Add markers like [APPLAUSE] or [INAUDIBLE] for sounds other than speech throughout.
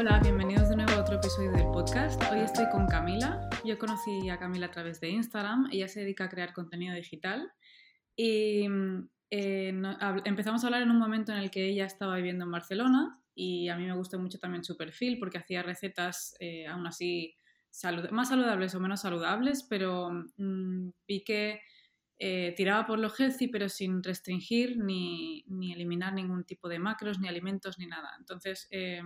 Hola, bienvenidos de nuevo a otro episodio del podcast. Hoy estoy con Camila. Yo conocí a Camila a través de Instagram. Ella se dedica a crear contenido digital y eh, empezamos a hablar en un momento en el que ella estaba viviendo en Barcelona y a mí me gustó mucho también su perfil porque hacía recetas eh, aún así más saludables o menos saludables, pero mm, vi que eh, tiraba por lo healthy, pero sin restringir ni, ni, eliminar ningún tipo de macros, ni alimentos, ni nada. Entonces, eh,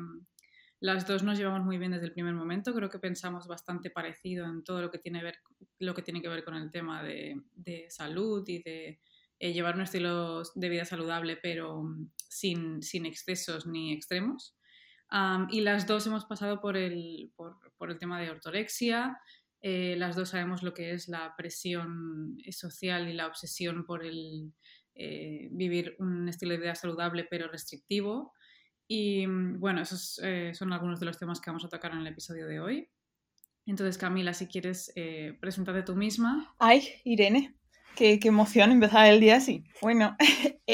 las dos nos llevamos muy bien desde el primer momento. Creo que pensamos bastante parecido en todo lo que tiene, que, ver con el tema de, salud y de eh, llevar un estilo de vida saludable, pero sin, sin excesos ni extremos. y las dos hemos pasado por el, tema de ortorexia, eh, las dos sabemos lo que es la presión social y la obsesión por eh, vivir un estilo de vida saludable pero restrictivo. Y mm, bueno, esos eh, son algunos de los temas que vamos a tocar en el episodio de hoy. Entonces, Camila, si quieres, presentarte tú misma. Ay, Irene, qué, qué emoción empezar el día así. Bueno, [LAUGHS]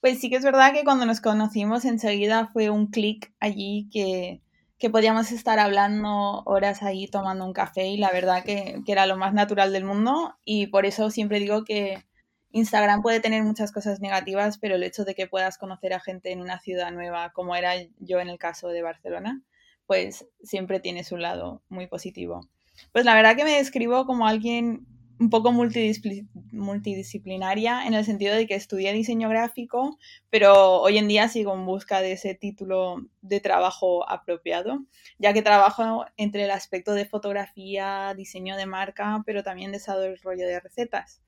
pues sí que es verdad que cuando nos conocimos enseguida fue un clic allí que, que podíamos estar hablando horas ahí tomando un café y la verdad que, que, era lo más natural del mundo y por eso siempre digo que Instagram puede tener muchas cosas negativas, pero el hecho de que puedas conocer a gente en una ciudad nueva, como era yo en el caso de Barcelona, pues siempre tiene su lado muy positivo. Pues la verdad que me describo como alguien un poco multidisciplinaria en el sentido de que estudié diseño gráfico, pero hoy en día sigo en busca de ese título de trabajo apropiado, ya que trabajo entre el aspecto de fotografía, diseño de marca, pero también desarrollo de recetas.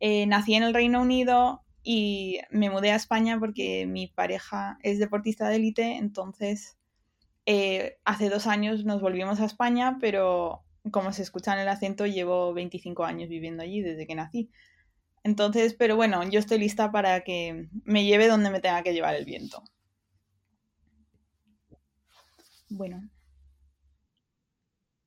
Eh, nací en el Reino Unido y me mudé a España porque mi pareja es deportista de élite, entonces eh, hace dos años nos volvimos a España, pero como se escucha en el acento, llevo 25 años viviendo allí desde que nací. Entonces, pero bueno, yo estoy lista para que me lleve donde me tenga que llevar el viento. Bueno.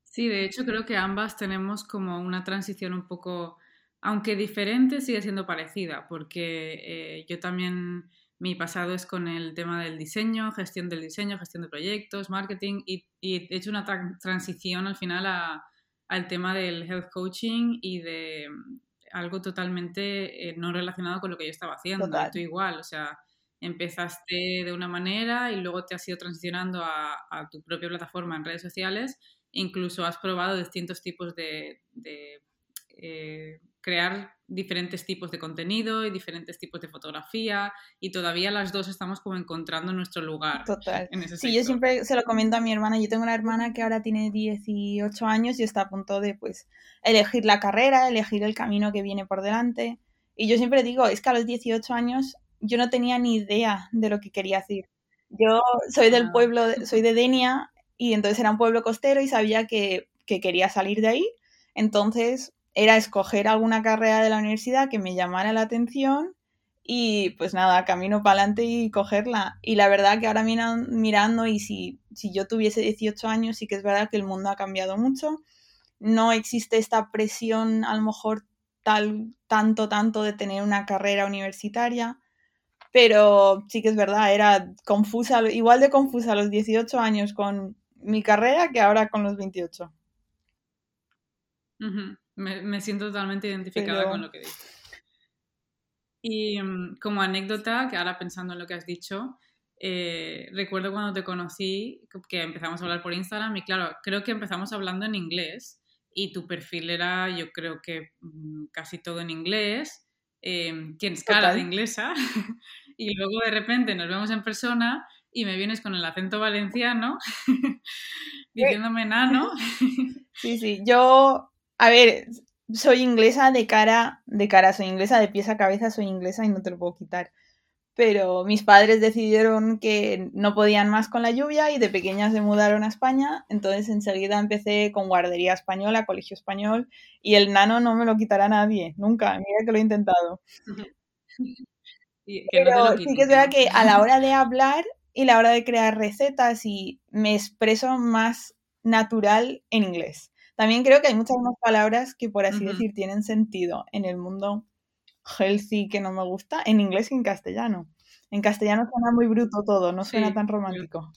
Sí, de hecho creo que ambas tenemos como una transición un poco, aunque diferente, sigue siendo parecida, porque eh, yo también, mi pasado es con el tema del diseño, gestión del diseño, gestión de proyectos, marketing, y, he hecho una transición al final a, al tema del health coaching y de mm, algo totalmente eh, no relacionado con lo que yo estaba haciendo. Tú igual, o sea, empezaste de una manera y luego te has ido transicionando a, tu propia plataforma en redes sociales. Incluso has probado distintos tipos de, eh, crear diferentes tipos de contenido y diferentes tipos de fotografía y todavía las dos estamos como encontrando nuestro lugar. Total. sí, yo siempre se lo comento a mi hermana. Yo tengo una hermana que ahora tiene 18 años y está a punto de pues elegir la carrera, elegir el camino que viene por delante. Y yo siempre digo, es que a los 18 años yo no tenía ni idea de lo que quería hacer. Yo soy del ah. pueblo, soy de Denia y entonces era un pueblo costero y sabía que, que quería salir de ahí. Entonces era escoger alguna carrera de la universidad que me llamara la atención y pues nada, camino para adelante y cogerla. Y la verdad que ahora mirando y si, si yo tuviese 18 años, sí que es verdad que el mundo ha cambiado mucho. No existe esta presión a lo mejor tal, tanto, tanto de tener una carrera universitaria, pero sí que es verdad, era confusa, igual de confusa a los 18 años con mi carrera que ahora con los 28. Me, siento totalmente identificada con lo que dices. Y mm, como anécdota, que ahora pensando en lo que has dicho, eh, recuerdo cuando te conocí que empezamos a hablar por Instagram y claro, creo que empezamos hablando en inglés y tu perfil era yo creo que mm, casi todo en inglés, eh, tienes cara de inglesa [LAUGHS] y luego de repente nos vemos en persona y me vienes con el acento valenciano [LAUGHS] diciéndome nano. [LAUGHS] Sí, sí, yo a ver, soy inglesa de cara, de cara, soy inglesa de pies a cabeza, soy inglesa y no te lo puedo quitar. Pero mis padres decidieron que no podían más con la lluvia y de pequeña se mudaron a España. Entonces enseguida empecé con guardería española, colegio español y el nano no me lo quitará nadie, nunca. Mira que lo he intentado. [LAUGHS] Pero sí que es verdad que a la hora de hablar y la hora de crear recetas y me expreso más natural en inglés. También creo que hay muchas más palabras que, por así decir, tienen sentido en el mundo healthy que no me gusta, en inglés y en castellano. En castellano suena muy bruto todo, no suena tan romántico.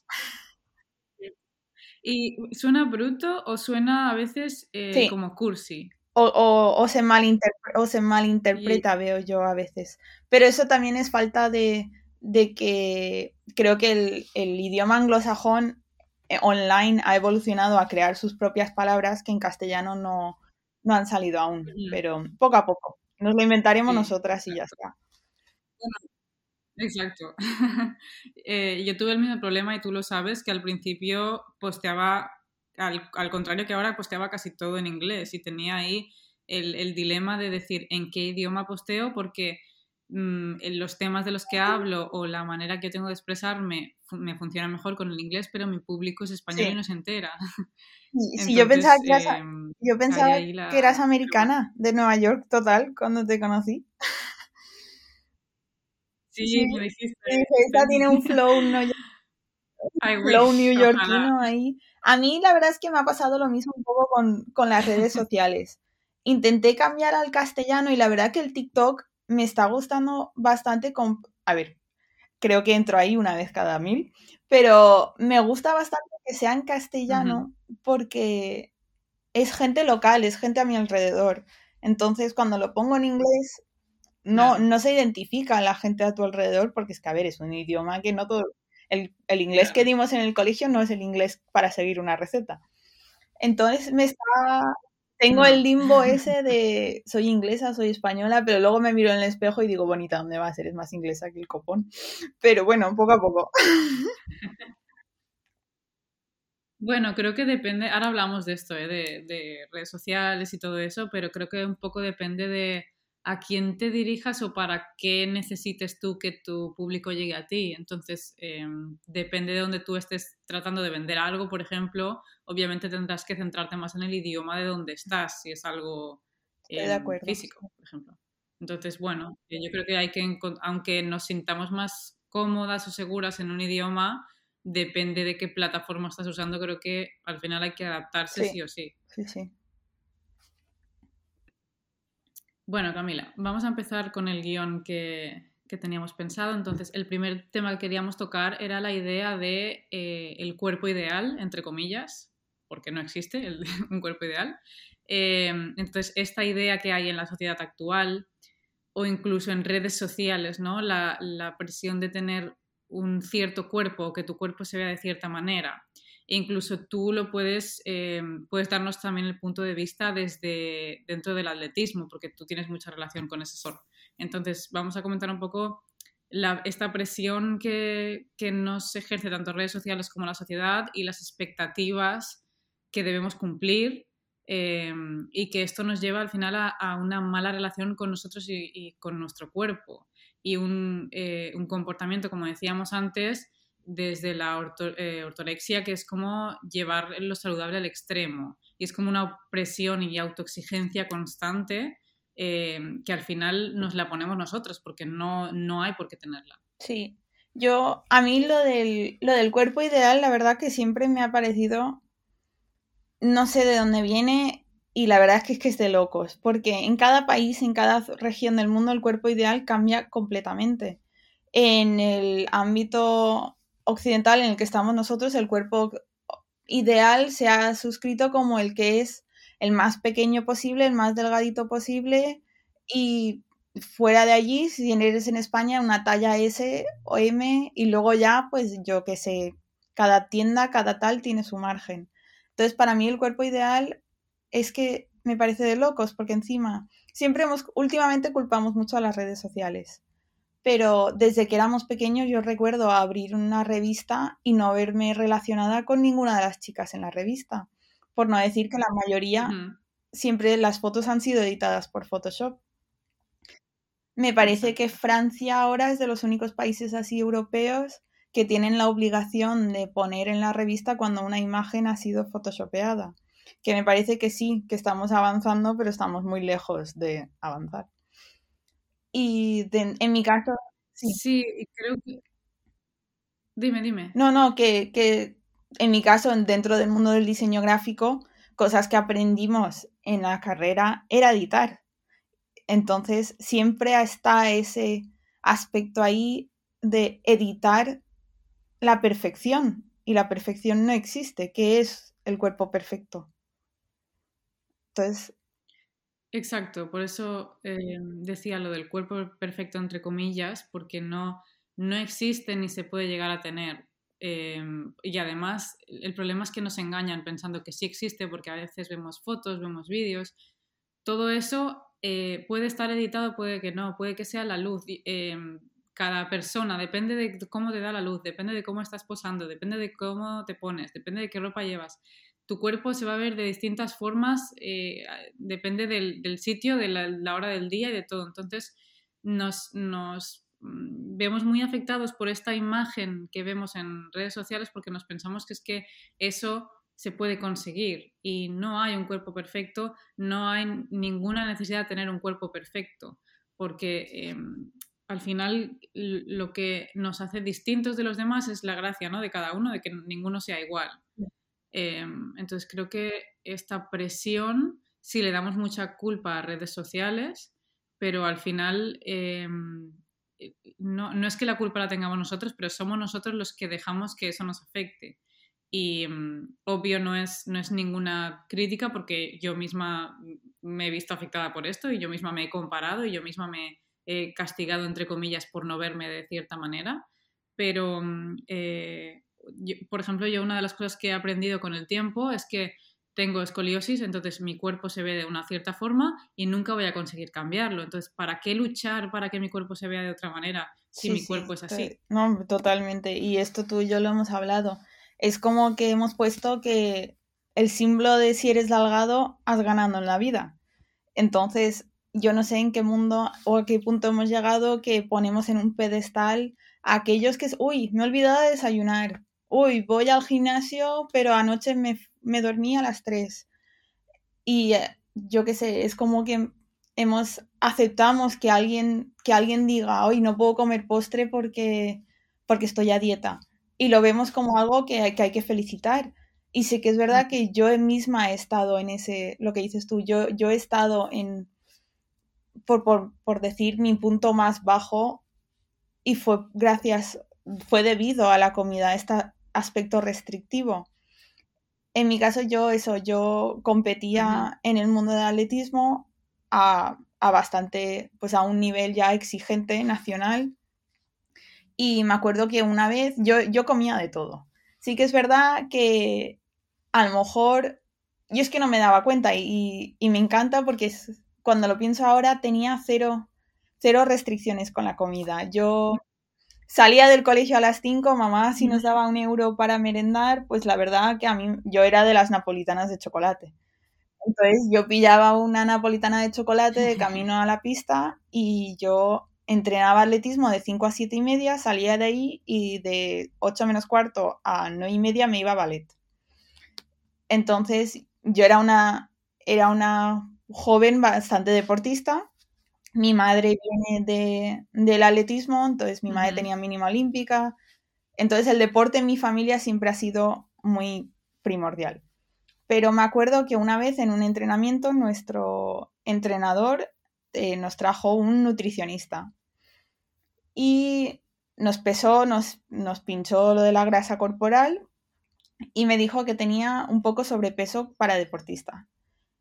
¿Y suena bruto o suena a veces eh, como cursi? O, o, se o se malinterpreta, veo yo a veces. Pero eso también es falta de, de que creo que el, el idioma anglosajón online ha evolucionado a crear sus propias palabras que en castellano no, no han salido aún, pero poco a poco. Nos lo inventaremos nosotras y ya está. Exacto. [LAUGHS] Eh, yo tuve el mismo problema y tú lo sabes, que al principio posteaba, al, al, contrario que ahora, posteaba casi todo en inglés y tenía ahí el, el dilema de decir en qué idioma posteo porque mmm, los temas de los que hablo o la manera que tengo de expresarme me funciona mejor con el inglés, pero mi público es español y no se entera. [LAUGHS] Sí, yo pensaba, que eras, yo pensaba que eras americana, de Nueva York, total, cuando te conocí. Sí, sí me dijiste. Esta tiene un flow, no, [LAUGHS] flow newyorkino ahí. A mí la verdad es que me ha pasado lo mismo un poco con, con las redes [LAUGHS] sociales. Intenté cambiar al castellano y la verdad que el TikTok me está gustando bastante con... A ver, creo que entro ahí una vez cada mil, pero me gusta bastante que sea en castellano porque es gente local, es gente a mi alrededor. Entonces, cuando lo pongo en inglés, no, no se identifica a la gente a tu alrededor porque es que, a ver, es un idioma que no todo... El, el inglés que dimos en el colegio no es el inglés para seguir una receta. Entonces me está, tengo el limbo ese de soy inglesa, soy española, pero luego me miro en el espejo y digo, bonita, ¿dónde va a ser? Es más inglesa que el copón. Pero bueno, poco a poco. Bueno, creo que depende, ahora hablamos de esto, ¿eh? de, de, redes sociales y todo eso, pero creo que un poco depende de a quién te dirijas o para qué necesites tú que tu público llegue a ti. Entonces, em, depende de donde tú estés tratando de vender algo, por ejemplo, obviamente tendrás que centrarte más en el idioma de donde estás, si es algo em, físico, por ejemplo. Entonces, bueno, eh, yo creo que hay que, aunque nos sintamos más cómodas o seguras en un idioma, depende de qué plataforma estás usando, creo que al final hay que adaptarse sí o sí. Sí, sí. Bueno, Camila, vamos a empezar con el guion que, teníamos pensado. Entonces, el primer tema que queríamos tocar era la idea de eh, el cuerpo ideal, entre comillas, porque no existe [LAUGHS] un cuerpo ideal. Em, entonces, esta idea que hay en la sociedad actual o incluso en redes sociales, ¿no? La, la presión de tener un cierto cuerpo que tu cuerpo se vea de cierta manera incluso tú lo puedes, eh, puedes darnos también el punto de vista desde dentro del atletismo, porque tú tienes mucha relación con ese sol. Entonces, vamos a comentar un poco esta presión que, que nos ejerce tanto redes sociales como la sociedad y las expectativas que debemos cumplir eh, y que esto nos lleva al final a, una mala relación con nosotros y, con nuestro cuerpo y un, eh, un, comportamiento, como decíamos antes, desde la eh, ortorexia, que es como llevar lo saludable al extremo. Y es como una opresión y autoexigencia constante eh, que al final nos la ponemos nosotros, porque no, no hay por qué tenerla. Sí, yo, a mí lo del, lo del cuerpo ideal, la verdad que siempre me ha parecido, no sé de dónde viene, y la verdad es que es que es de locos, porque en cada país, en cada región del mundo, el cuerpo ideal cambia completamente. En el ámbito occidental en el que estamos nosotros, el cuerpo ideal se ha suscrito como el que es el más pequeño posible, el más delgadito posible y fuera de allí, si eres en España, una talla S o M y luego ya, pues yo que sé, cada tienda, cada tal tiene su margen. Entonces, para mí el cuerpo ideal es que me parece de locos, porque encima siempre hemos, últimamente culpamos mucho a las redes sociales pero desde que éramos pequeños yo recuerdo abrir una revista y no verme relacionada con ninguna de las chicas en la revista, por no decir que la mayoría siempre las fotos han sido editadas por Photoshop. Me parece que Francia ahora es de los únicos países así europeos que tienen la obligación de poner en la revista cuando una imagen ha sido photoshopeada. Que me parece que sí, que estamos avanzando, pero estamos muy lejos de avanzar. Y en mi caso, sí. Sí, creo que... Dime, dime. No, no, que, que en mi caso, dentro del mundo del diseño gráfico, cosas que aprendimos en la carrera era editar. Entonces, siempre está ese aspecto ahí de editar la perfección. y la perfección no existe. ¿Qué es el cuerpo perfecto? Entonces... Exacto, por eso eh, decía lo del cuerpo perfecto entre comillas, porque no, no existe ni se puede llegar a tener. Em, y además, el problema es que nos engañan pensando que sí existe, porque a veces vemos fotos, vemos vídeos. Todo eso eh, puede estar editado, puede que no, puede que sea la luz. Cada persona, depende de cómo te da la luz, depende de cómo estás posando, depende de cómo te pones, depende de qué ropa llevas. Tu cuerpo se va a ver de distintas formas, eh, depende del, sitio, de la, hora del día y de todo. Entonces, nos, Mm, vemos muy afectados por esta imagen que vemos en redes sociales porque nos pensamos que es que eso se puede conseguir y no hay un cuerpo perfecto, no hay ninguna necesidad de tener un cuerpo perfecto, porque em, al final lo que nos hace distintos de los demás es la gracia ¿no? de cada uno, de que ninguno sea igual. Em, entonces creo que esta presión, si le damos mucha culpa a redes sociales, pero al final em, eh, no, no, es que la culpa la tengamos nosotros, pero somos nosotros los que dejamos que eso nos afecte. Y mm, obvio no es, no es ninguna crítica porque yo misma me he visto afectada por esto y yo misma me he comparado y yo misma me he castigado, entre comillas, por no verme de cierta manera. Pero, eh, por ejemplo, yo una de las cosas que he aprendido con el tiempo es que tengo escoliosis, entonces mi cuerpo se ve de una cierta forma y nunca voy a conseguir cambiarlo. Entonces, ¿para qué luchar para que mi cuerpo se vea de otra manera si mi cuerpo es así? No, totalmente. Y esto tú y yo lo hemos hablado. Es como que hemos puesto que el símbolo de si eres delgado, has ganado en la vida. Entonces, yo no sé en qué mundo o a qué punto hemos llegado que ponemos en un pedestal a aquellos que es, uy, me he olvidado de desayunar, uy, voy al gimnasio, pero anoche me me dormí a las 3. Y eh, yo qué sé, es como que hemos aceptamos que alguien que alguien diga, "Hoy no puedo comer postre porque porque estoy a dieta." Y lo vemos como algo que que hay que felicitar. Y sí que es verdad que yo misma he estado en ese, lo que dices tú, yo, yo he estado en, por, por, por decir, mi punto más bajo y fue gracias, fue debido a la comida, a este aspecto restrictivo. En mi caso yo eso, yo competía en el mundo del atletismo a, bastante, pues a un nivel ya exigente nacional. Y me acuerdo que una vez yo, yo comía de todo. Sí que es verdad que a lo mejor yo es que no me daba cuenta y, y me encanta porque cuando lo pienso ahora tenía cero, cero restricciones con la comida. Yo salía del colegio a las 5, mamá si nos daba un euro para merendar, pues la verdad que a mí yo era de las napolitanas de chocolate. Entonces yo pillaba una napolitana de chocolate de [LAUGHS] camino a la pista y yo entrenaba atletismo de 5 a 7 y media, salía de ahí y de 8 menos cuarto a 9 y media me iba a ballet. Entonces yo era una, era una joven bastante deportista mi madre viene de, del atletismo, entonces mi madre tenía mínima olímpica. Entonces el deporte en mi familia siempre ha sido muy primordial. Pero me acuerdo que una vez en un entrenamiento nuestro entrenador eh, nos trajo un nutricionista y nos pesó, nos, nos pinchó lo de la grasa corporal y me dijo que tenía un poco sobrepeso para deportista.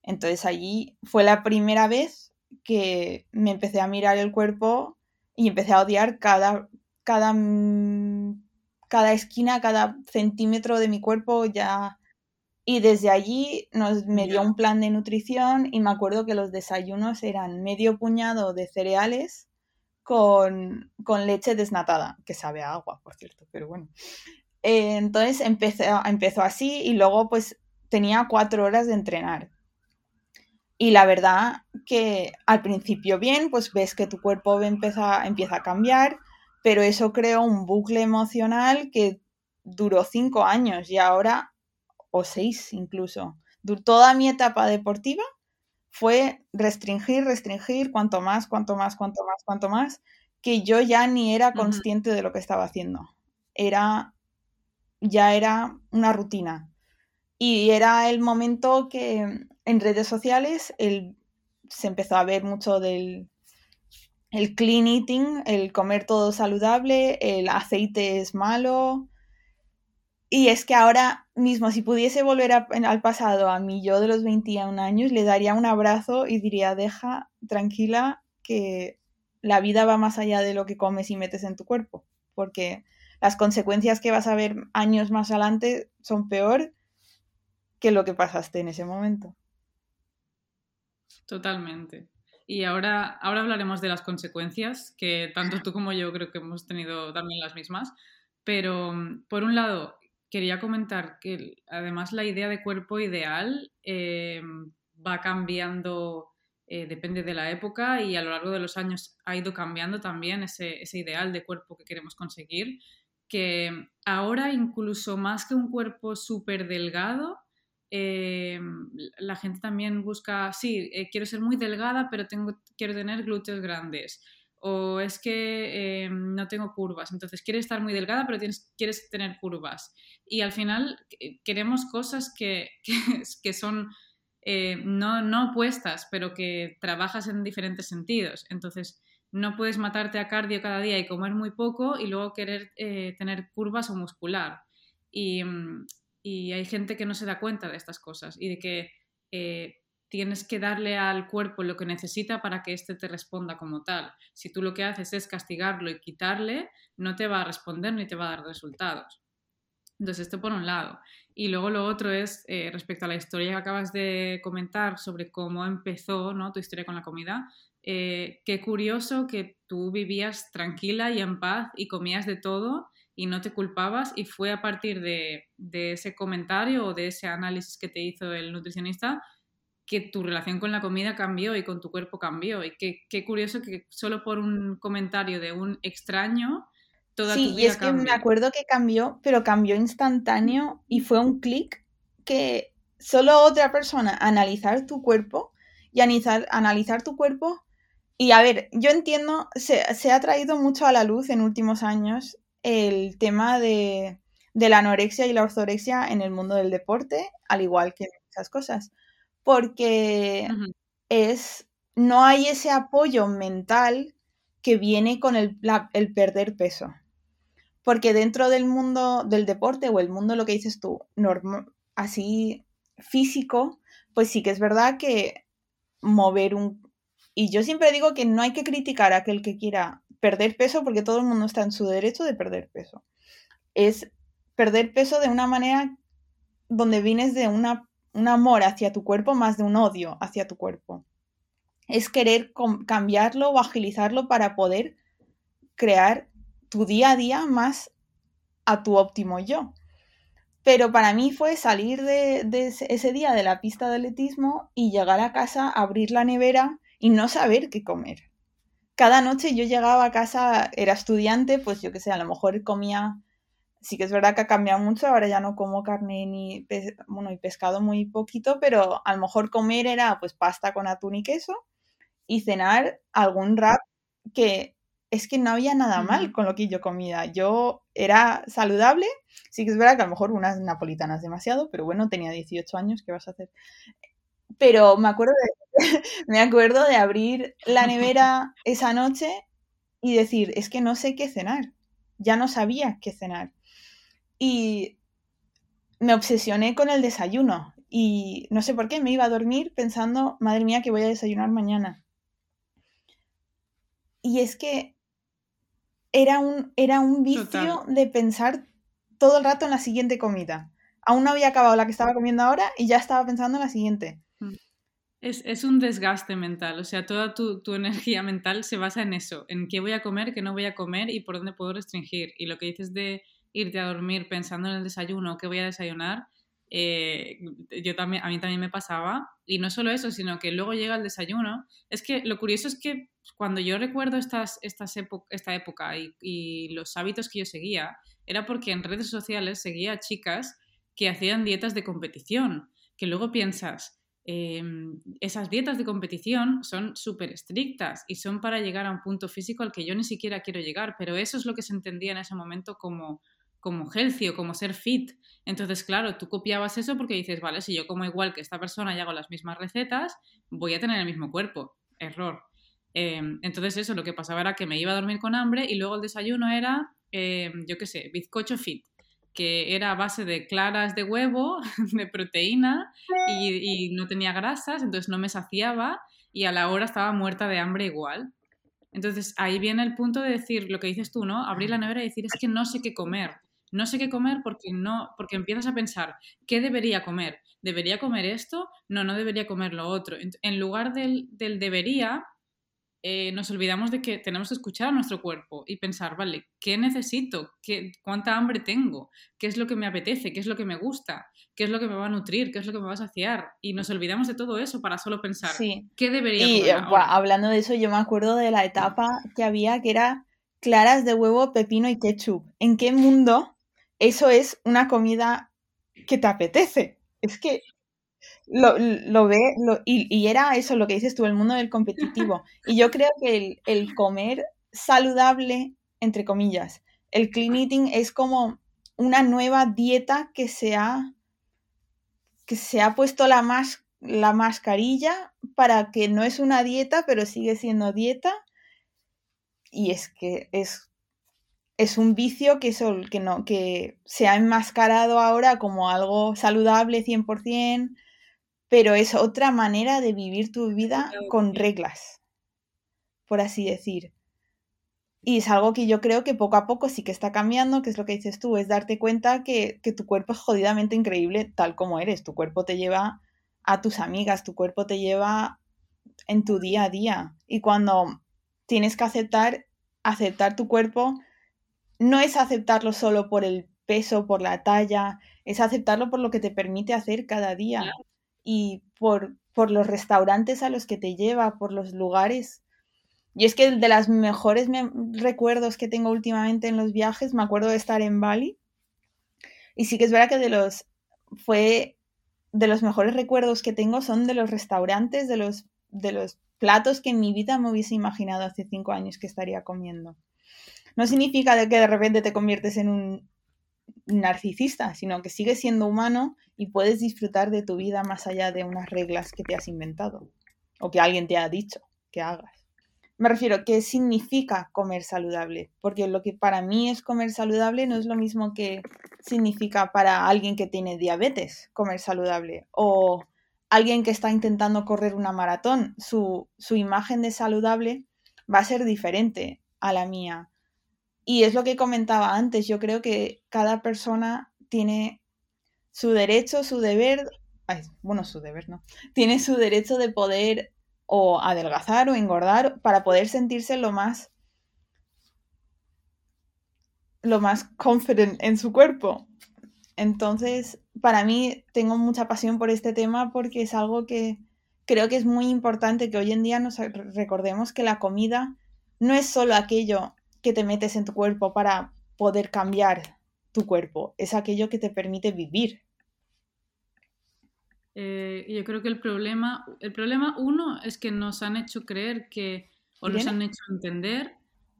Entonces allí fue la primera vez que me empecé a mirar el cuerpo y empecé a odiar cada, cada, mm, cada esquina, cada centímetro de mi cuerpo ya. Y desde allí nos, me dio un plan de nutrición y me acuerdo que los desayunos eran medio puñado de cereales con, con leche desnatada, que sabe a agua, por cierto, pero bueno. Eh, entonces empecé, empezó así y luego pues tenía cuatro horas de entrenar. Y la verdad que al principio bien, pues ves que tu cuerpo empieza, empieza a cambiar, pero eso creó un bucle emocional que duró cinco años y ahora, o seis incluso. Toda mi etapa deportiva fue restringir, restringir, cuanto más, cuanto más, cuanto más, cuanto más, que yo ya ni era consciente de lo que estaba haciendo. Era, ya era una rutina. Y era el momento que en redes sociales se empezó a ver mucho del el clean eating, el comer todo saludable, el aceite es malo. Y es que ahora mismo, si pudiese volver al pasado a mí, yo de los 21 años, le daría un abrazo y diría, deja tranquila que la vida va más allá de lo que comes y metes en tu cuerpo, porque las consecuencias que vas a ver años más adelante son peor que lo que pasaste en ese momento. Totalmente. Y ahora, ahora hablaremos de las consecuencias, que tanto tú como yo creo que hemos tenido también las mismas. Pero, por un lado, quería comentar que además la idea de cuerpo ideal eh, va cambiando, eh, depende de la época y a lo largo de los años ha ido cambiando también ese, ese ideal de cuerpo que queremos conseguir, que ahora incluso más que un cuerpo súper delgado, eh, la gente también busca, sí, eh, quiero ser muy delgada, pero tengo, quiero tener glúteos grandes. O es que eh, no tengo curvas. Entonces, quieres estar muy delgada, pero tienes, quieres tener curvas. Y al final queremos cosas que, [LAUGHS] que, son no, no opuestas, pero que trabajas en diferentes sentidos. Entonces, no puedes matarte a cardio cada día y comer muy poco y luego querer tener curvas o muscular. Y, mm, y hay gente que no se da cuenta de estas cosas y de que eh, tienes que darle al cuerpo lo que necesita para que éste te responda como tal. Si tú lo que haces es castigarlo y quitarle, no te va a responder ni te va a dar resultados. Entonces, esto por un lado. Y luego lo otro es, eh, respecto a la historia que acabas de comentar sobre cómo empezó ¿no? tu historia con la comida, eh, qué curioso que tú vivías tranquila y en paz y comías de todo y no te culpabas y fue a partir de, ese comentario o de ese análisis que te hizo el nutricionista que tu relación con la comida cambió y con tu cuerpo cambió. Y qué, curioso que solo por un comentario de un extraño toda sí, tu vida y es que me acuerdo que cambió, pero cambió instantáneo y fue un clic que solo otra persona analizar tu cuerpo y analizar, analizar tu cuerpo. Y a ver, yo entiendo, se, se, ha traído mucho a la luz en últimos años el tema de, la anorexia y la ortorexia en el mundo del deporte, al igual que esas cosas, porque es, no hay ese apoyo mental que viene con el, el, perder peso. Porque dentro del mundo del deporte o el mundo, lo que dices tú, así físico, pues sí que es verdad que mover un... Y yo siempre digo que no hay que criticar a aquel que quiera perder peso porque todo el mundo está en su derecho de perder peso. Es perder peso de una manera donde vienes de una, un amor hacia tu cuerpo más de un odio hacia tu cuerpo. Es querer cambiarlo o agilizarlo para poder crear tu día a día más a tu óptimo yo. Pero para mí fue salir de, de, ese día de la pista de atletismo y llegar a casa, abrir la nevera y no saber qué comer cada noche yo llegaba a casa, era estudiante, pues yo qué sé, a lo mejor comía, sí que es verdad que ha cambiado mucho, ahora ya no como carne ni, bueno, y pescado muy poquito, pero a lo mejor comer era pues pasta con atún y queso y cenar algún rap que es que no había nada mal con lo que yo comía. Yo era saludable, sí que es verdad que a lo mejor unas napolitanas demasiado, pero bueno, tenía 18 años, ¿qué vas a hacer? Pero me acuerdo de [LAUGHS] me acuerdo de abrir la nevera [LAUGHS] esa noche y decir, es que no sé qué cenar. Ya no sabía qué cenar. Y me obsesioné con el desayuno. Y no sé por qué, me iba a dormir pensando, madre mía, que voy a desayunar mañana. Y es que era un, era un vicio de pensar todo el rato en la siguiente comida. Aún no había acabado la que estaba comiendo ahora y ya estaba pensando en la siguiente. Es, un desgaste mental, o sea, toda tu, energía mental se basa en eso, en qué voy a comer, qué no voy a comer y por dónde puedo restringir. Y lo que dices de irte a dormir pensando en el desayuno, qué voy a desayunar, eh, yo también, a mí también me pasaba. Y no solo eso, sino que luego llega el desayuno. Es que lo curioso es que cuando yo recuerdo estas, estas esta época y, y los hábitos que yo seguía, era porque en redes sociales seguía a chicas que hacían dietas de competición, que luego piensas, Em, esas dietas de competición son súper estrictas y son para llegar a un punto físico al que yo ni siquiera quiero llegar, pero eso es lo que se entendía en ese momento como, como healthy o como ser fit. Entonces, claro, tú copiabas eso porque dices, vale, si yo como igual que esta persona y hago las mismas recetas, voy a tener el mismo cuerpo. Error. Em, entonces, eso, lo que pasaba era que me iba a dormir con hambre y luego el desayuno era, em, yo qué sé, bizcocho fit. Que era a base de claras de huevo, [LAUGHS] de proteína y, no tenía grasas, entonces no me saciaba y a la hora estaba muerta de hambre igual. Entonces ahí viene el punto de decir lo que dices tú, ¿no? Abrir la nevera y decir es que no sé qué comer. No sé qué comer porque no, porque empiezas a pensar, ¿qué debería comer? ¿Debería comer esto? No, no debería comer lo otro. En lugar del, del debería, eh, nos olvidamos de que tenemos que escuchar a nuestro cuerpo y pensar, vale, ¿qué necesito? ¿Qué, ¿Cuánta hambre tengo? ¿Qué es lo que me apetece? ¿Qué es lo que me gusta? ¿Qué es lo que me va a nutrir? ¿Qué es lo que me va a saciar? Y nos olvidamos de todo eso para solo pensar, ¿qué debería y, comer hablando de eso, yo me acuerdo de la etapa que había que era claras de huevo, pepino y ketchup. ¿En qué mundo eso es una comida que te apetece? Es que lo, lo ve y, era eso lo que dices tú, el mundo del competitivo. [LAUGHS] Y yo creo que el, comer saludable, entre comillas, el clean eating es como una nueva dieta que se ha, que se ha puesto la, más, la mascarilla para que no es una dieta, pero sigue siendo dieta. Y es que es, es un vicio que, que, no, que se ha enmascarado ahora como algo saludable 100%, pero es otra manera de vivir tu vida con reglas, por así decir. Y es algo que yo creo que poco a poco sí que está cambiando, que es lo que dices tú, es darte cuenta que, tu cuerpo es jodidamente increíble tal como eres. Tu cuerpo te lleva a tus amigas, tu cuerpo te lleva en tu día a día. Y cuando tienes que aceptar, aceptar tu cuerpo, no es aceptarlo solo por el peso, por la talla, es aceptarlo por lo que te permite hacer cada día y por, por los restaurantes a los que te lleva, por los lugares. Y es que de los mejores recuerdos que tengo últimamente en los viajes, me acuerdo de estar en Bali. Y sí que es verdad que de los fue de los mejores recuerdos que tengo son de los restaurantes, de los, de los platos que en mi vida me hubiese imaginado hace cinco años que estaría comiendo. No significa que de repente te conviertes en un narcisista, sino que sigues siendo humano y puedes disfrutar de tu vida más allá de unas reglas que te has inventado o que alguien te ha dicho que hagas. Me refiero, ¿qué significa comer saludable? Porque lo que para mí es comer saludable no es lo mismo que significa para alguien que tiene diabetes comer saludable o alguien que está intentando correr una maratón. Su, su imagen de saludable va a ser diferente a la mía. Y es lo que comentaba antes, yo creo que cada persona tiene su derecho, su deber, bueno, su deber no, tiene su derecho de poder o adelgazar o engordar para poder sentirse lo más lo más confident en su cuerpo. Entonces, para mí tengo mucha pasión por este tema porque es algo que creo que es muy importante que hoy en día nos recordemos que la comida no es solo aquello que te metes en tu cuerpo para poder cambiar tu cuerpo, es aquello que te permite vivir. Eh, yo creo que el problema, el problema uno es que nos han hecho creer que, o nos han hecho entender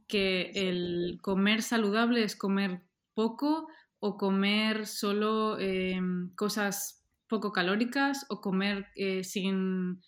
que el comer saludable es comer poco o comer solo em, cosas poco calóricas o comer eh, sin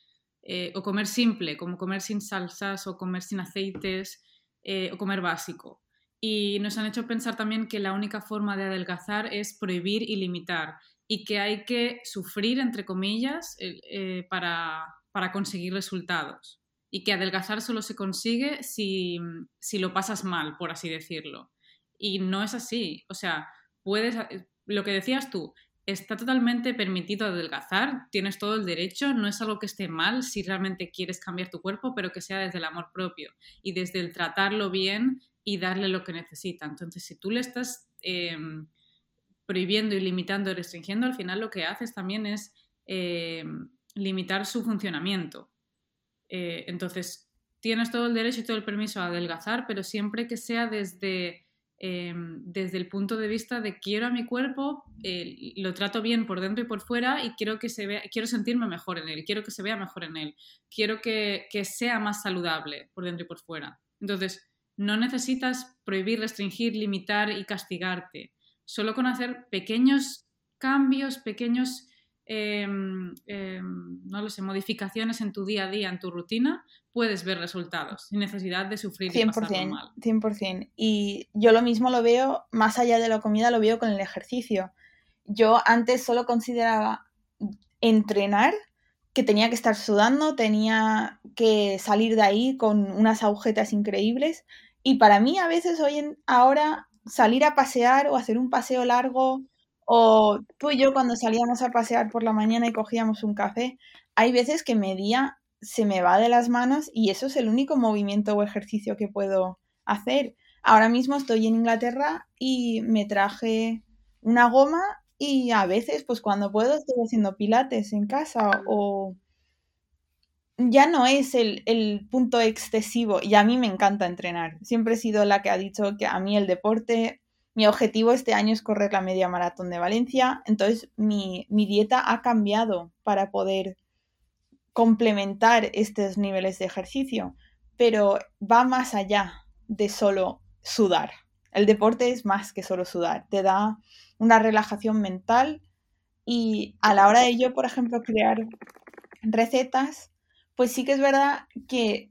eh, o comer simple, como comer sin salsas o comer sin aceites eh, o comer básico. Y nos han hecho pensar también que la única forma de adelgazar es prohibir y limitar y que hay que sufrir, entre comillas, eh, para, conseguir resultados. Y que adelgazar solo se consigue si, si lo pasas mal, por así decirlo. Y no es así. O sea, puedes, lo que decías tú, está totalmente permitido adelgazar, tienes todo el derecho, no es algo que esté mal si realmente quieres cambiar tu cuerpo, pero que sea desde el amor propio y desde el tratarlo bien y darle lo que necesita. Entonces, si tú le estás em, prohibiendo y limitando y restringiendo, al final lo que haces también es em, limitar su funcionamiento. Eh, entonces, tienes todo el derecho y todo el permiso a adelgazar, pero siempre que sea desde Em, desde el punto de vista de quiero a mi cuerpo, lo trato bien por dentro y por fuera y quiero que se vea, quiero sentirme mejor en él, quiero que se vea mejor en él, quiero que, que sea más saludable por dentro y por fuera. Entonces, no necesitas prohibir, restringir, limitar y castigarte. Solo con hacer pequeños cambios, pequeños em, em, no lo sé, modificaciones en tu día a día, en tu rutina, puedes ver resultados sin necesidad de sufrir 100%, y pasarlo mal. 100%. Y yo lo mismo lo veo, más allá de la comida, lo veo con el ejercicio. Yo antes solo consideraba entrenar que tenía que estar sudando, tenía que salir de ahí con unas agujetas increíbles. Y para mí a veces hoy en, ahora salir a pasear o hacer un paseo largo o tú y yo cuando salíamos a pasear por la mañana y cogíamos un café, hay veces que mi día se me va de las manos y eso es el único movimiento o ejercicio que puedo hacer. Ahora mismo estoy en Inglaterra y me traje una goma y a veces, pues cuando puedo, estoy haciendo pilates en casa o ya no es el, el, punto excesivo y a mí me encanta entrenar. Siempre he sido la que ha dicho que a mí el deporte, mi objetivo este año es correr la media maratón de Valencia, entonces mi, mi dieta ha cambiado para poder complementar estos niveles de ejercicio, pero va más allá de solo sudar. El deporte es más que solo sudar, te da una relajación mental y a la hora de yo, por ejemplo, crear recetas, pues sí que es verdad que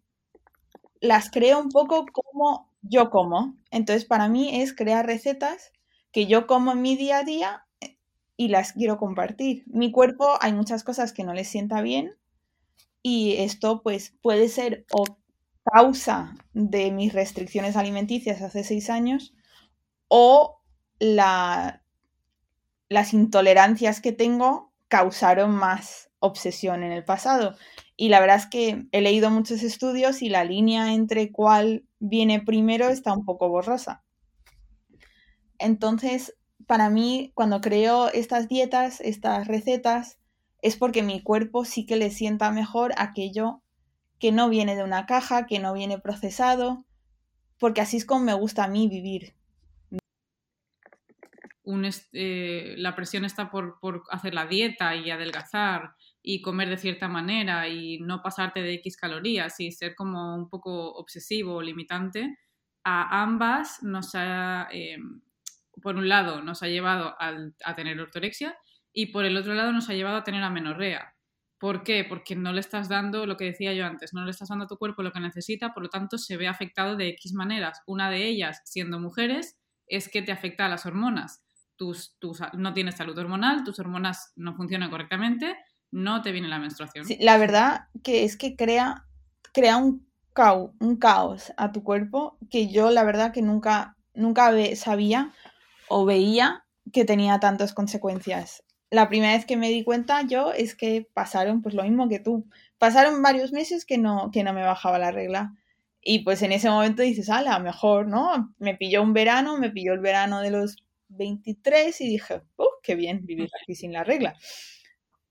las creo un poco como yo como. Entonces, para mí es crear recetas que yo como en mi día a día eh, y las quiero compartir. Mi cuerpo hay muchas cosas que no le sienta bien y esto pues puede ser o causa de mis restricciones alimenticias hace seis años o la, las intolerancias que tengo causaron más obsesión en el pasado. Y la verdad es que he leído muchos estudios y la línea entre cuál viene primero está un poco borrosa. Entonces, para mí, cuando creo estas dietas, estas recetas, es porque mi cuerpo sí que le sienta mejor aquello que no viene de una caja, que no viene procesado, porque así es como me gusta a mí vivir. Eh, la presión está por, por hacer la dieta y adelgazar y comer de cierta manera y no pasarte de X calorías y ser como un poco obsesivo o limitante, a ambas nos ha, eh, por un lado, nos ha llevado a tener ortorexia y por el otro lado nos ha llevado a tener amenorrea. ¿Por qué? Porque no le estás dando lo que decía yo antes, no le estás dando a tu cuerpo lo que necesita, por lo tanto se ve afectado de X maneras. Una de ellas, siendo mujeres, es que te afecta a las hormonas. Tus, tus, no tienes salud hormonal, tus hormonas no funcionan correctamente no te viene la menstruación. la verdad que es que crea, crea un, un caos a tu cuerpo que yo la verdad que nunca, nunca sabía o veía que tenía tantas consecuencias. La primera vez que me di cuenta yo es que pasaron pues lo mismo que tú. Pasaron varios meses que no, que no me bajaba la regla. Y pues en ese momento dices, a lo mejor, ¿no? Me pilló un verano, me pilló el verano de los 23 y dije, ¡uh, qué bien vivir aquí sin la regla!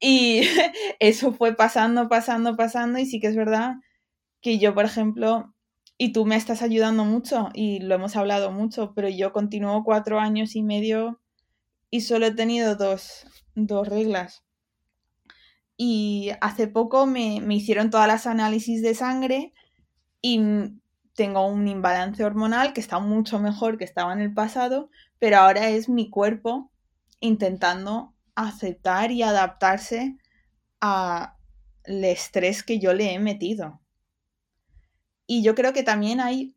Y [LAUGHS] eso fue pasando, pasando, pasando y sí que es verdad que yo, por ejemplo, y tú me estás ayudando mucho y lo hemos hablado mucho, pero yo continúo cuatro años y medio y solo he tenido dos, reglas. Y hace poco me, me hicieron todas las análisis de sangre y tengo un imbalance hormonal que está mucho mejor que estaba en el pasado, pero ahora es mi cuerpo intentando aceptar y adaptarse al estrés que yo le he metido. Y yo creo que también hay,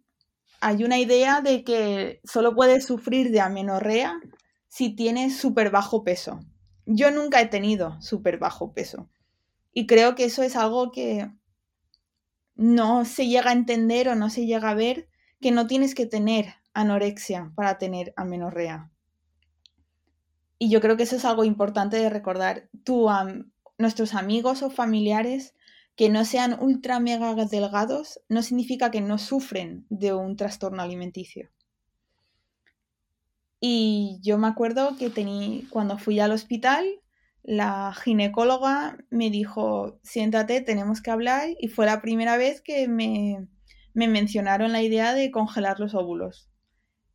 hay una idea de que solo puedes sufrir de amenorrea si tienes súper bajo peso. Yo nunca he tenido súper bajo peso. Y creo que eso es algo que no se llega a entender o no se llega a ver, que no tienes que tener anorexia para tener amenorrea. Y yo creo que eso es algo importante de recordar. Tú, nuestros amigos o familiares que no sean ultra mega delgados no significa que no sufren de un trastorno alimenticio. Y yo me acuerdo que tenía, cuando fui al hospital, la ginecóloga me dijo, siéntate, tenemos que hablar, y fue la primera vez que me, me mencionaron la idea de congelar los óvulos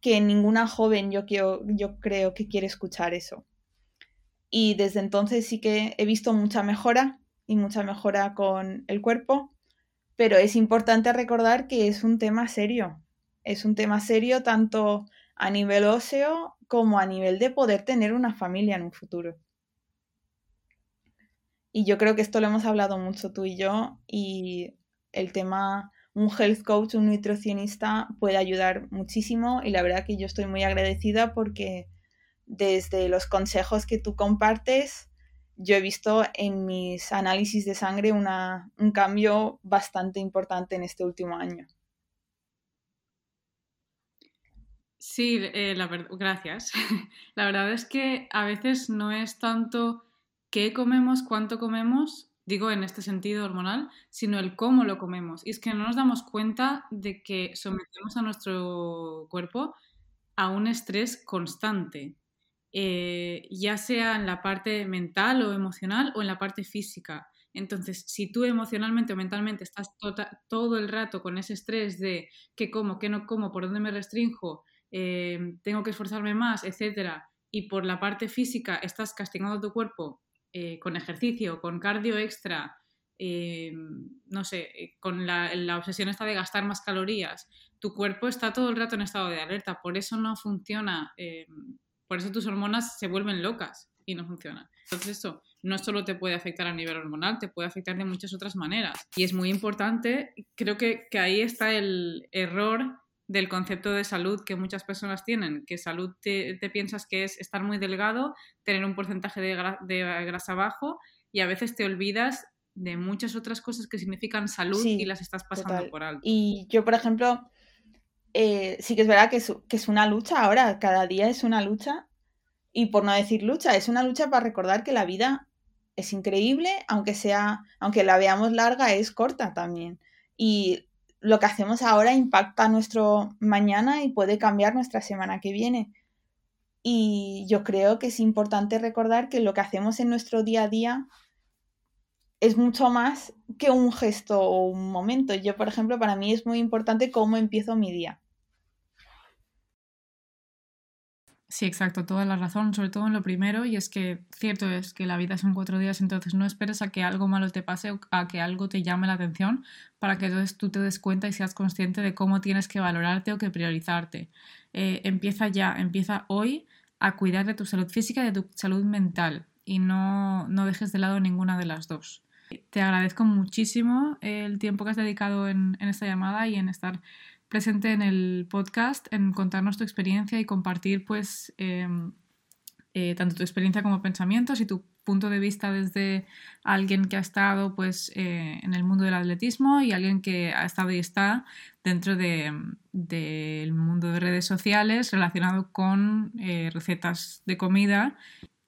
que ninguna joven yo, quiero, yo creo que quiere escuchar eso. Y desde entonces sí que he visto mucha mejora y mucha mejora con el cuerpo, pero es importante recordar que es un tema serio. Es un tema serio tanto a nivel óseo como a nivel de poder tener una familia en un futuro. Y yo creo que esto lo hemos hablado mucho tú y yo y el tema un health coach, un nutricionista puede ayudar muchísimo y la verdad que yo estoy muy agradecida porque desde los consejos que tú compartes, yo he visto en mis análisis de sangre una, un cambio bastante importante en este último año. Sí, eh, gracias. [LAUGHS] la verdad es que a veces no es tanto qué comemos, cuánto comemos, digo en este sentido hormonal, sino el cómo lo comemos. Y es que no nos damos cuenta de que sometemos a nuestro cuerpo a un estrés constante, eh, ya sea en la parte mental o emocional o en la parte física. Entonces, si tú emocionalmente o mentalmente estás tota-, todo el rato con ese estrés de qué como, qué no como, por dónde me restrinjo, eh, tengo que esforzarme más, etcétera, y por la parte física estás castigando tu cuerpo eh, con ejercicio, con cardio extra, eh, no sé, con la, obsesión esta de gastar más calorías, tu cuerpo está todo el rato en estado de alerta, por eso no funciona, por eso tus hormonas se vuelven locas y no funcionan. Entonces eso no solo te puede afectar a nivel hormonal, te puede afectar de muchas otras maneras. Y es muy importante, creo que, que ahí está el error del concepto de salud que muchas personas tienen, que salud te, piensas que es estar muy delgado, tener un porcentaje de, grasa bajo y a veces te olvidas de muchas otras cosas que significan salud y las estás pasando por alto. Y yo, por ejemplo, eh, sí que es verdad que es, que es una lucha ahora, cada día es una lucha y por no decir lucha, es una lucha para recordar que la vida es increíble, aunque sea, aunque la veamos larga, es corta también. Y lo que hacemos ahora impacta nuestro mañana y puede cambiar nuestra semana que viene. Y yo creo que es importante recordar que lo que hacemos en nuestro día a día es mucho más que un gesto o un momento. Yo, por ejemplo, para mí es muy importante cómo empiezo mi día. Sí, exacto, toda la razón, sobre todo en lo primero, y es que cierto es que la vida son cuatro días, entonces no esperes a que algo malo te pase o a que algo te llame la atención para que entonces tú te des cuenta y seas consciente de cómo tienes que valorarte o que priorizarte. Eh, empieza ya, empieza hoy a cuidar de tu salud física y de tu salud mental y no, no dejes de lado ninguna de las dos. Te agradezco muchísimo el tiempo que has dedicado en, en esta llamada y en estar presente en el podcast, en contarnos tu experiencia y compartir pues em, eh, tanto tu experiencia como pensamientos y tu punto de vista desde alguien que ha estado pues eh, en el mundo del atletismo y alguien que ha estado y está dentro del mundo de redes sociales relacionado con eh, recetas de comida.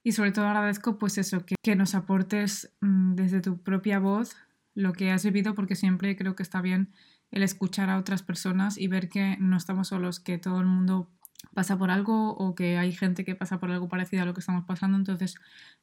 Y sobre todo agradezco pues eso que, que nos aportes mm, desde tu propia voz lo que has vivido porque siempre creo que está bien el escuchar a otras personas y ver que no estamos solos, que todo el mundo pasa por algo o que hay gente que pasa por algo parecido a lo que estamos pasando, entonces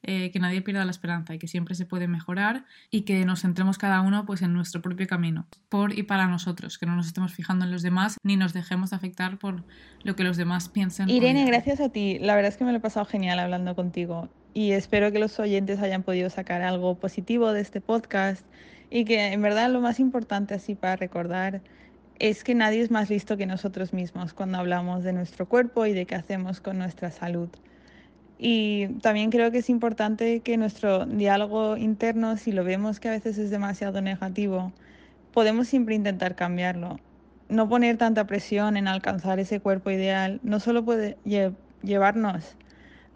eh, que nadie pierda la esperanza y que siempre se puede mejorar y que nos centremos cada uno pues en nuestro propio camino, por y para nosotros, que no nos estemos fijando en los demás ni nos dejemos afectar por lo que los demás piensen. Irene, gracias a ti, la verdad es que me lo he pasado genial hablando contigo y espero que los oyentes hayan podido sacar algo positivo de este podcast y que en verdad lo más importante así para recordar es que nadie es más listo que nosotros mismos cuando hablamos de nuestro cuerpo y de qué hacemos con nuestra salud. Y también creo que es importante que nuestro diálogo interno, si lo vemos que a veces es demasiado negativo, podemos siempre intentar cambiarlo. No poner tanta presión en alcanzar ese cuerpo ideal no solo puede llevarnos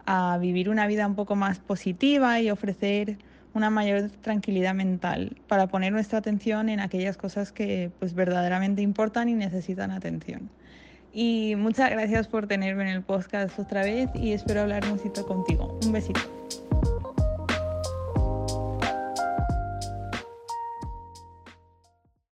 a vivir una vida un poco más positiva y ofrecer una mayor tranquilidad mental para poner nuestra atención en aquellas cosas que pues verdaderamente importan y necesitan atención. Y muchas gracias por tenerme en el podcast otra vez y espero hablar un contigo. Un besito.